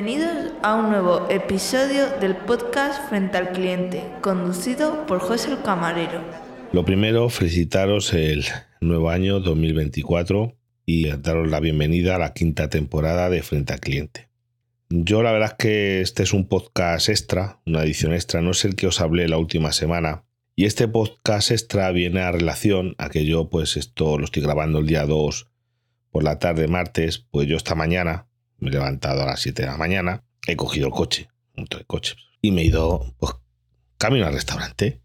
Bienvenidos a un nuevo episodio del podcast Frente al Cliente, conducido por José el Camarero. Lo primero, felicitaros el nuevo año 2024 y daros la bienvenida a la quinta temporada de Frente al Cliente. Yo la verdad es que este es un podcast extra, una edición extra, no es el que os hablé la última semana. Y este podcast extra viene a relación a que yo pues esto lo estoy grabando el día 2 por la tarde martes, pues yo esta mañana me he levantado a las 7 de la mañana, he cogido el coche, un coche, y me he ido, pues, camino al restaurante.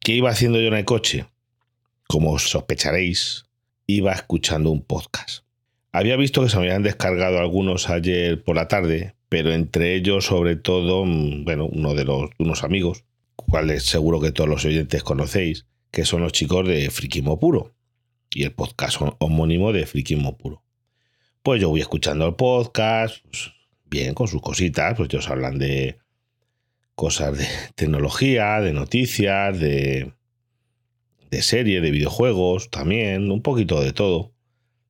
¿Qué iba haciendo yo en el coche? Como sospecharéis, iba escuchando un podcast. Había visto que se me habían descargado algunos ayer por la tarde, pero entre ellos, sobre todo, mm, bueno, uno de los unos amigos, cuales seguro que todos los oyentes conocéis, que son los chicos de Frikimo Puro y el podcast homónimo de Frikimo Puro pues yo voy escuchando el podcast, pues, bien, con sus cositas, pues ellos hablan de cosas de tecnología, de noticias, de, de series, de videojuegos también, un poquito de todo,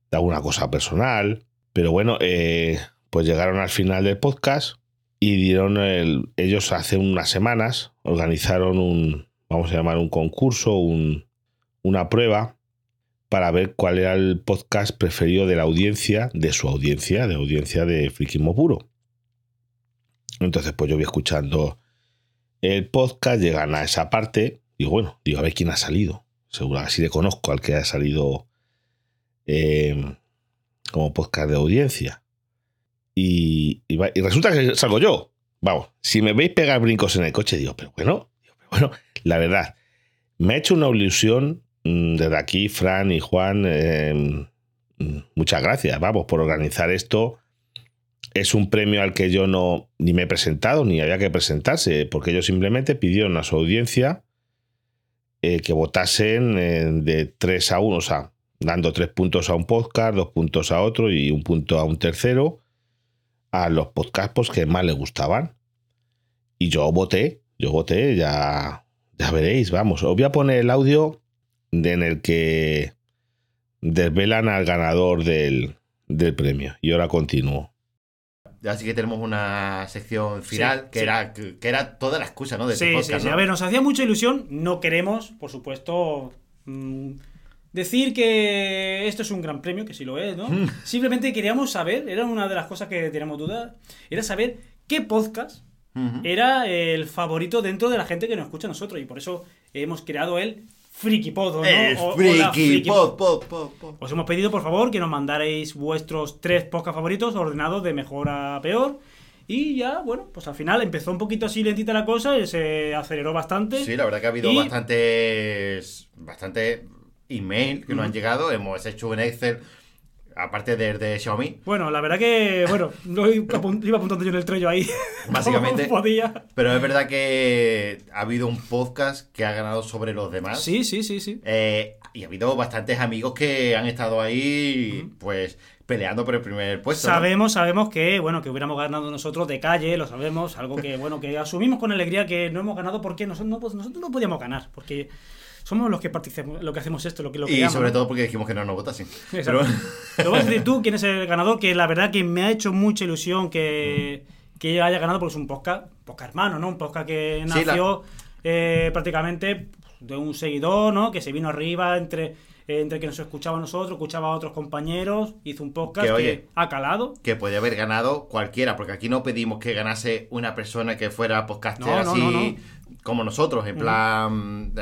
de alguna cosa personal, pero bueno, eh, pues llegaron al final del podcast y dieron el, ellos hace unas semanas organizaron un, vamos a llamar un concurso, un, una prueba para ver cuál era el podcast preferido de la audiencia, de su audiencia, de audiencia de Frikismo Puro. Entonces, pues yo voy escuchando el podcast, llegan a esa parte, digo, bueno, digo, a ver quién ha salido. Seguro, así le conozco al que ha salido em, como podcast de audiencia. Y, resulta que salgo yo. Vamos, si me veis pegar brincos en el coche, digo, pero bueno, digo, pero bueno, la verdad, me ha hecho una ilusión desde aquí, Fran y Juan, em, mm, muchas gracias, vamos, por organizar esto. Es un premio al que yo no ni me he presentado, ni había que presentarse, porque ellos simplemente pidieron a su audiencia eh, que votasen eh, de 3 a 1, o sea, dando tres puntos a un podcast, dos puntos a otro y un punto a un tercero, a los podcasts pues, que más les gustaban. Y yo voté, yo voté, ya, ya veréis, vamos. Os voy a poner el audio en el que desvelan al ganador del, premio. Y ahora continúo. Ya sí que tenemos una sección final que, Era, que, era toda la excusa, ¿no? De sí, sí, sí. A ver, nos hacía mucha ilusión. No queremos, por supuesto, mm, decir que esto es un gran premio, que sí lo es, ¿no? Mm. Simplemente queríamos saber, era una de las cosas que teníamos dudas, era saber qué podcast era el favorito dentro de la gente que nos escucha a nosotros. Y por eso hemos creado el FrikiPod, ¿no? El FrikiPod, Os hemos pedido, por favor, que nos mandaréis vuestros tres podcasts favoritos ordenados de mejor a peor. Y ya, bueno, pues al final empezó un poquito así lentita la cosa y se aceleró bastante. Sí, la verdad que ha habido bastantes, bastante email que nos han llegado. Hemos hecho un Excel Aparte de, de Xiaomi. Bueno, la verdad que, bueno, lo iba apuntando yo en el trello ahí. Básicamente. Pero es verdad que ha habido un podcast que ha ganado sobre los demás. Sí, sí, sí, sí. Eh, y ha habido bastantes amigos que han estado ahí, pues, peleando por el primer puesto. Sabemos, sabemos que, bueno, que hubiéramos ganado nosotros de calle, lo sabemos, algo que, bueno, que asumimos con alegría que no hemos ganado porque nosotros no, pues, nosotros no podíamos ganar, porque somos los que participamos, lo que hacemos esto, lo que lo Y sobre todo porque dijimos que no nos votasen. Pero... Lo vas a decir tú, quién es el ganador, que la verdad que me ha hecho mucha ilusión que, que haya ganado porque es un podcast, podcast hermano, ¿no? Un podcast que nació eh, prácticamente de un seguidor, ¿no? Que se vino arriba entre entre que nos escuchaba a nosotros, escuchaba a otros compañeros, hizo un podcast que, ha calado. Que puede haber ganado cualquiera, porque aquí no pedimos que ganase una persona que fuera podcaster así como nosotros, en plan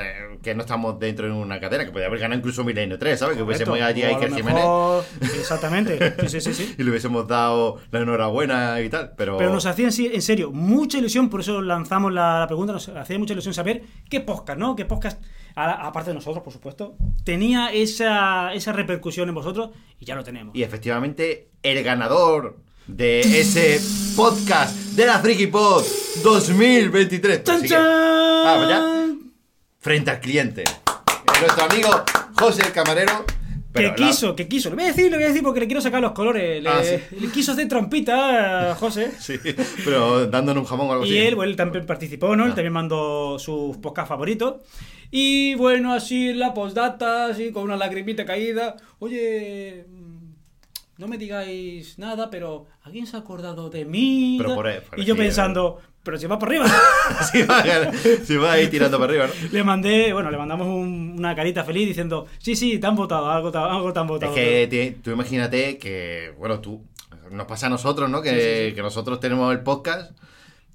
que no estamos dentro de una cadena, que podría haber ganado incluso Milenio 3, ¿sabes? Que hubiésemos allí a Iker Jiménez. Exactamente, sí, sí, sí, y le hubiésemos dado la enhorabuena y tal, pero... Pero nos hacía en serio mucha ilusión, por eso lanzamos la, pregunta, nos hacía mucha ilusión saber qué podcast, ¿no? Qué podcast, aparte de nosotros, por supuesto, tenía esa, esa repercusión en vosotros y ya lo tenemos. Y efectivamente, el ganador de ese podcast de la Friki Pod 2023. ¡Chan, Vamos ya. Frente al cliente. Nuestro amigo José el Camarero. que quiso, que quiso. Lo voy a decir, lo voy a decir porque le quiero sacar los colores. Le, ah, quiso hacer trompita a José. Sí, pero dándonos un jamón o algo y así. Y él, bueno, él también participó, ¿no? Él ah. también mandó sus podcast favoritos. Y bueno, así en la postdata, así con una lagrimita caída. Oye, no me digáis nada, pero ¿alguien se ha acordado de mí? Pero por ahí- por y yo pensando, pero si va por arriba. si, va, si va ahí tirando para arriba, ¿no? le mandé, bueno, le mandamos un- una carita feliz diciendo, sí, sí, te han votado, algo, te- algo te han Es votado. que ti- tú imagínate que, bueno, tú, nos pasa a nosotros, ¿no? Que, Sí, sí, sí. que nosotros tenemos el podcast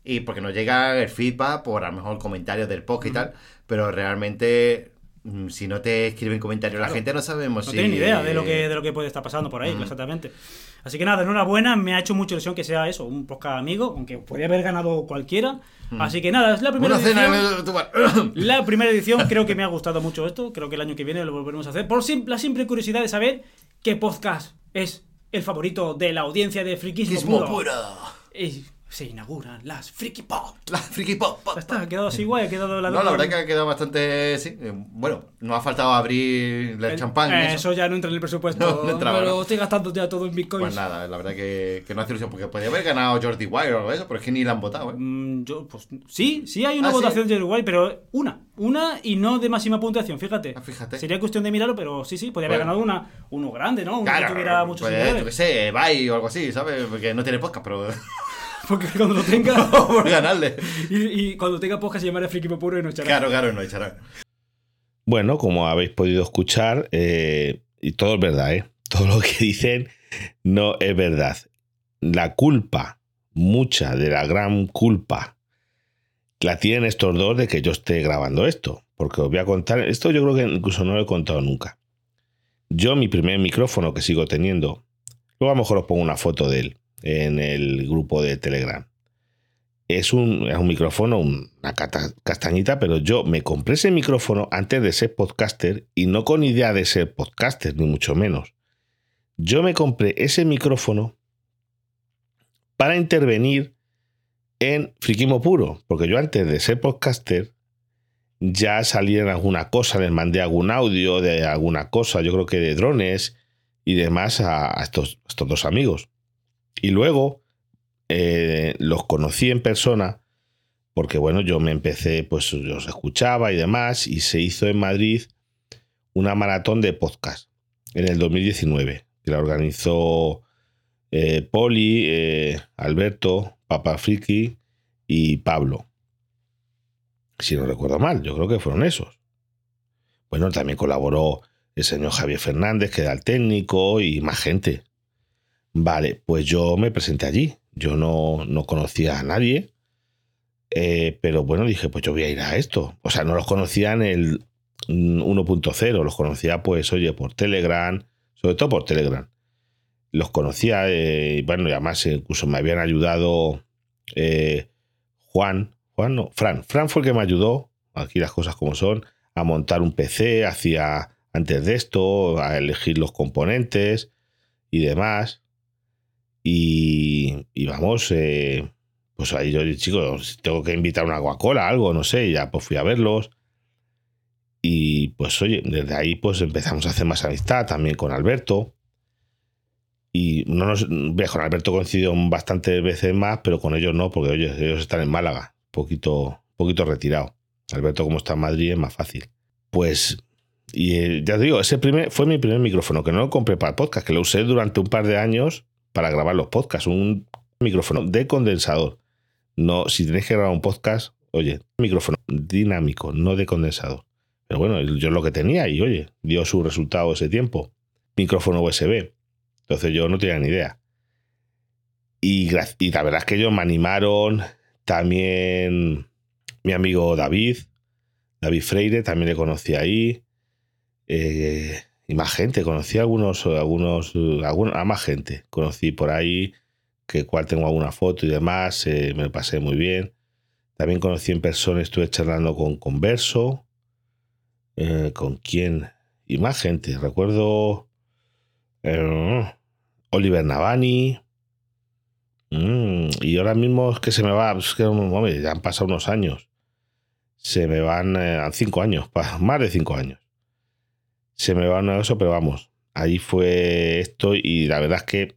y porque nos llega el feedback por a lo mejor comentarios del podcast y tal, pero realmente mm, si no te escriben comentarios la Claro. gente no sabemos No si... tienen ni idea de lo que de lo que puede estar pasando por ahí, exactamente. Así que nada, enhorabuena, me ha hecho mucha ilusión que sea eso, un podcast amigo, aunque podría haber ganado cualquiera. Así que nada, es la primera Una edición. el-. La primera edición creo que me ha gustado mucho esto, creo que el año que viene lo volveremos a hacer. Por la simple curiosidad de saber qué podcast es el favorito de la audiencia de Frikismo Puro. puro. Se inauguran las Friki Pop. La friki pop, está, ha quedado así guay, ha quedado la No, la verdad que ha quedado bastante. Sí. eh, Bueno, no ha faltado abrir el champán. y Eh, eso. eso ya no entra en el presupuesto. No, no entraba, ¿no? estoy gastando ya todo en bitcoins. Pues nada, la verdad que, que no hace ilusión, porque podría haber ganado Jordi Wire o algo de eso, pero es que ni la han votado, ¿eh? Mm, yo, pues sí, sí hay una ¿Ah, sí? votación de Uruguay, pero una. Una y no de máxima puntuación, fíjate. Ah, fíjate. Sería cuestión de mirarlo, pero sí, sí, podría haber Bueno. ganado una, uno grande, ¿no? Uno que tuviera muchos pues, yo qué sé, Bye o algo así, ¿sabes? Porque no tiene podcast, pero Porque cuando lo tenga. por ganarle. y, y cuando tenga podcast se llamará Friki Puro y no echará. Claro, claro, no echarán. Bueno, como habéis podido escuchar, eh, y todo es verdad, ¿eh? Todo lo que dicen no es verdad. La culpa, mucha de la gran culpa, la tienen estos dos de que yo esté grabando esto. Porque os voy a contar, esto yo creo que incluso no lo he contado nunca. Yo mi primer micrófono que sigo teniendo, luego a lo mejor os pongo una foto de él en el grupo de Telegram. Es un, es un micrófono, una castañita, pero yo me compré ese micrófono antes de ser podcaster y no con idea de ser podcaster, ni mucho menos. Yo me compré ese micrófono para intervenir en Friquismo Puro, porque yo antes de ser podcaster ya salí en alguna cosa, les mandé algún audio de alguna cosa, yo creo que de drones y demás a, a estos, estos dos amigos. Y luego eh, los conocí en persona porque bueno, yo me empecé, pues los escuchaba y demás, y se hizo en Madrid una maratón de podcast en el 2019, que la organizó eh, Poli, eh, Alberto, Papa Friki y Pablo. Si no recuerdo mal, yo creo que fueron esos. Bueno, también colaboró el señor Javier Fernández, que era el técnico, y más gente. Vale, pues yo me presenté allí. Yo no, no conocía a nadie. Eh, pero bueno, dije, pues yo voy a ir a esto. O sea, no los conocía en el mm, 1.0, los conocía pues, oye, por Telegram, sobre todo por Telegram. Los conocía, eh, bueno, y además eh, incluso me habían ayudado eh, Juan, Juan no, Fran. Fran fue el que me ayudó, aquí las cosas como son, a montar un PC, hacía antes de esto, a elegir los componentes y demás. Y, vamos, eh, pues ahí yo, chicos, tengo que invitar una Coca-Cola, algo, no sé, ya pues fui a verlos. Y pues oye, desde ahí pues empezamos a hacer más amistad también con Alberto. Y no nos, con Alberto coincidió bastantes veces más, pero con ellos no, porque oye, ellos están en Málaga, poquito, poquito retirado. Alberto, como está en Madrid, es más fácil. Pues, y eh, ya te digo, ese primer, fue mi primer micrófono, que no lo compré para el podcast, que lo usé durante un par de años para grabar los podcasts, un micrófono de condensador. No, si tenéis que grabar un podcast, oye, micrófono dinámico, no de condensador. Pero bueno, yo lo que tenía y oye, dio su resultado ese tiempo. Micrófono USB. Entonces yo no tenía ni idea. Y, y la verdad es que ellos me animaron. También mi amigo David, David Freire, también le conocí ahí. Eh, y más gente, conocí a algunos, algunos, algunos, a más gente. Conocí por ahí, que cual tengo alguna foto y demás, eh, me pasé muy bien. También conocí en persona, estuve charlando con Converso. Eh, ¿Con quién? Y más gente. Recuerdo eh, Oliver Navani. Mm, y ahora mismo es que se me va, es que ya han pasado unos años. Se me van eh, cinco años, más de cinco años. Se me va uno eso, pero vamos. Ahí fue esto y la verdad es que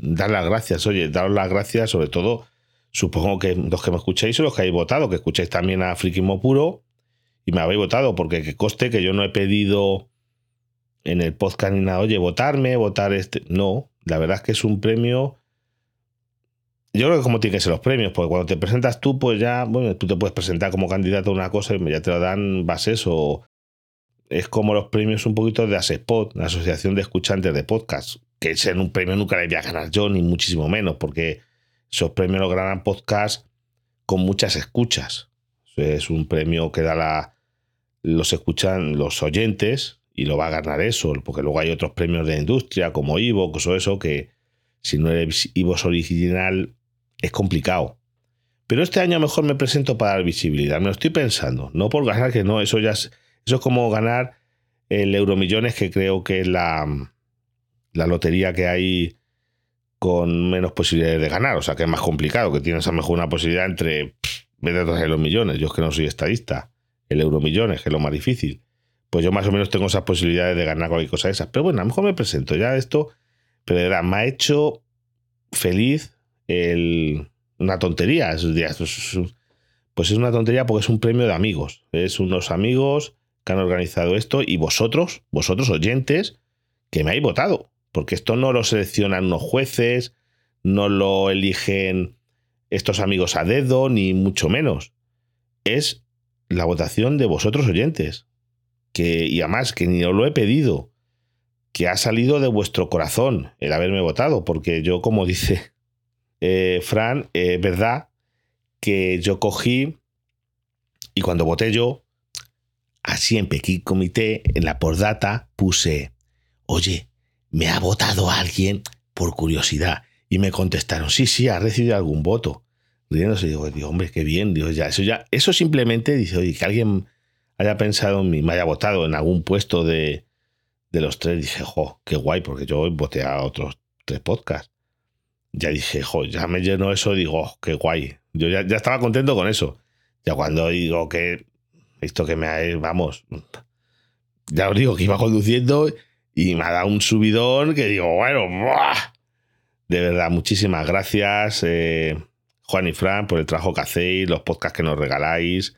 dar las gracias, oye, daros las gracias, sobre todo, supongo que los que me escucháis son los que habéis votado, que escucháis también a Frikismo Puro y me habéis votado, porque que coste que yo no he pedido en el podcast ni nada, oye, votarme, votar este. No, La verdad es que es un premio. Yo creo que como tienen que ser los premios, porque cuando te presentas tú, pues ya, bueno, tú te puedes presentar como candidato a una cosa y ya te lo dan bases o es como los premios un poquito de ASEPOD, la Asociación de Escuchantes de Podcast, que ser un premio nunca le voy a ganar yo, ni muchísimo menos, porque esos premios los ganan podcast con muchas escuchas. Es un premio que da los escuchan los oyentes y lo va a ganar eso, porque luego hay otros premios de industria como Evox o eso que si no eres Evox original es complicado. Pero este año mejor me presento para dar visibilidad, me lo estoy pensando, no por ganar que no, eso ya es, eso es como ganar el Euromillones que creo que es la, la lotería que hay con menos posibilidades de ganar, o sea que es más complicado, que tienes a lo mejor una posibilidad entre vete de los millones, yo es que no soy estadista, el Euromillones, que es lo más difícil pues yo más o menos tengo esas posibilidades de ganar cualquier cosa de esas. Pero bueno, a lo mejor me presento ya esto, pero de verdad, me ha hecho feliz el, una tontería. Pues es una tontería porque es un premio de amigos. Es unos amigos que han organizado esto y vosotros, vosotros oyentes, que me habéis votado. Porque esto no lo seleccionan unos jueces, no lo eligen estos amigos a dedo, ni mucho menos. Es la votación de vosotros oyentes que, y además que ni os lo he pedido, que ha salido de vuestro corazón el haberme votado, porque yo, como dice eh, Fran, es verdad que yo cogí y cuando voté yo, así en Pekín Comité, en la postdata, puse, oye, ¿me ha votado alguien por curiosidad? Y me contestaron, sí, sí, ha recibido algún voto. Riéndose, digo, hombre, qué bien, digo, ya, eso ya, eso simplemente dice, oye, que alguien haya pensado en mí, me haya votado en algún puesto de, de los tres, dije, jo, qué guay, porque yo voté a otros tres podcasts. Ya dije, jo, ya me lleno eso, digo, oh, qué guay. Yo ya, ya, estaba contento con eso. Ya cuando digo que esto que me ha, vamos, ya os digo que iba conduciendo y me ha dado un subidón que digo, bueno, ¡buah! de verdad, muchísimas gracias, eh, Juan y Fran, por el trabajo que hacéis, los podcasts que nos regaláis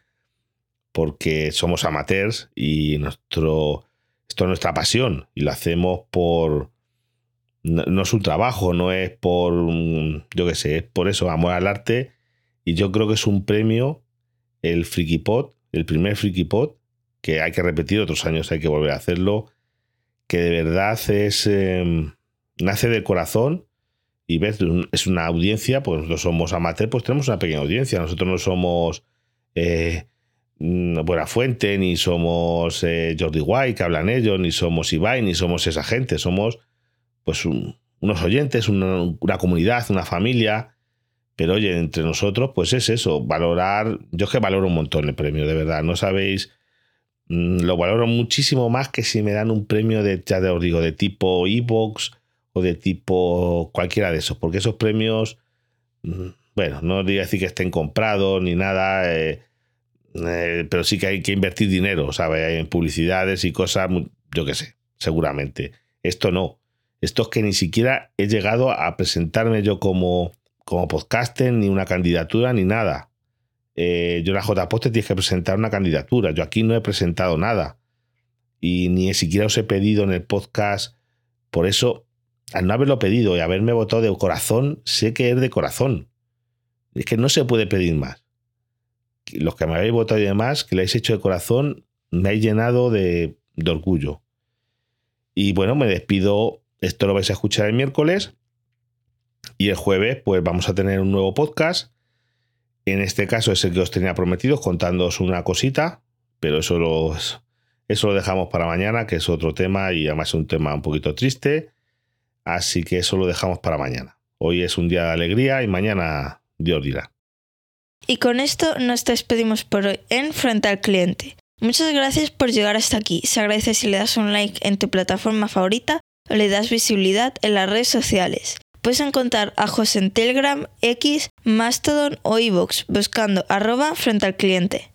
porque somos amateurs y nuestro, esto es nuestra pasión y lo hacemos por... No, es un trabajo, no es por, yo qué sé, es por eso, amor al arte. Y yo creo que es un premio, el Frikipod, el primer Frikipod, que hay que repetir, otros años hay que volver a hacerlo, que de verdad es, em, nace del corazón y ves, es una audiencia, pues nosotros somos amateurs, pues tenemos una pequeña audiencia, nosotros no somos... Eh, Mm, buena fuente, ni somos eh, Jordi White, que hablan ellos, ni somos Ibai, ni somos esa gente. Somos pues unos oyentes, una, comunidad, una familia. Pero oye, entre nosotros, pues es eso, valorar. Yo es que valoro un montón el premio, de verdad. No sabéis, mm, lo valoro muchísimo más que si me dan un premio de, ya os digo, de tipo Evox o de tipo cualquiera de esos, porque esos premios, mm, bueno, no diría decir que estén comprados ni nada. Eh, eh, pero sí que hay que invertir dinero, ¿sabes? En publicidades y cosas, yo qué sé, seguramente. Esto no. Esto es que ni siquiera he llegado a presentarme yo como, como podcaster, ni una candidatura, ni nada. Eh, yo en la JPost tienes que presentar una candidatura. Yo aquí no he presentado nada. Y ni siquiera os he pedido en el podcast. Por eso, al no haberlo pedido y haberme votado de corazón, sé que es de corazón. Es que no se puede pedir más los que me habéis votado y demás, que lo habéis hecho de corazón, me habéis llenado de, orgullo. Y bueno, me despido. Esto lo vais a escuchar el miércoles. Y el jueves, pues vamos a tener un nuevo podcast. En este caso es el que os tenía prometido, contándoos una cosita. Pero eso lo, eso lo dejamos para mañana, que es otro tema y además es un tema un poquito triste. Así que eso lo dejamos para mañana. Hoy es un día de alegría y mañana Dios dirá. Y con esto nos despedimos por hoy en Frente al Cliente. Muchas gracias por llegar hasta aquí. Se agradece si le das un like en tu plataforma favorita o le das visibilidad en las redes sociales. Puedes encontrar a José en Telegram, X, Mastodon o iVoox buscando arroba frente al cliente.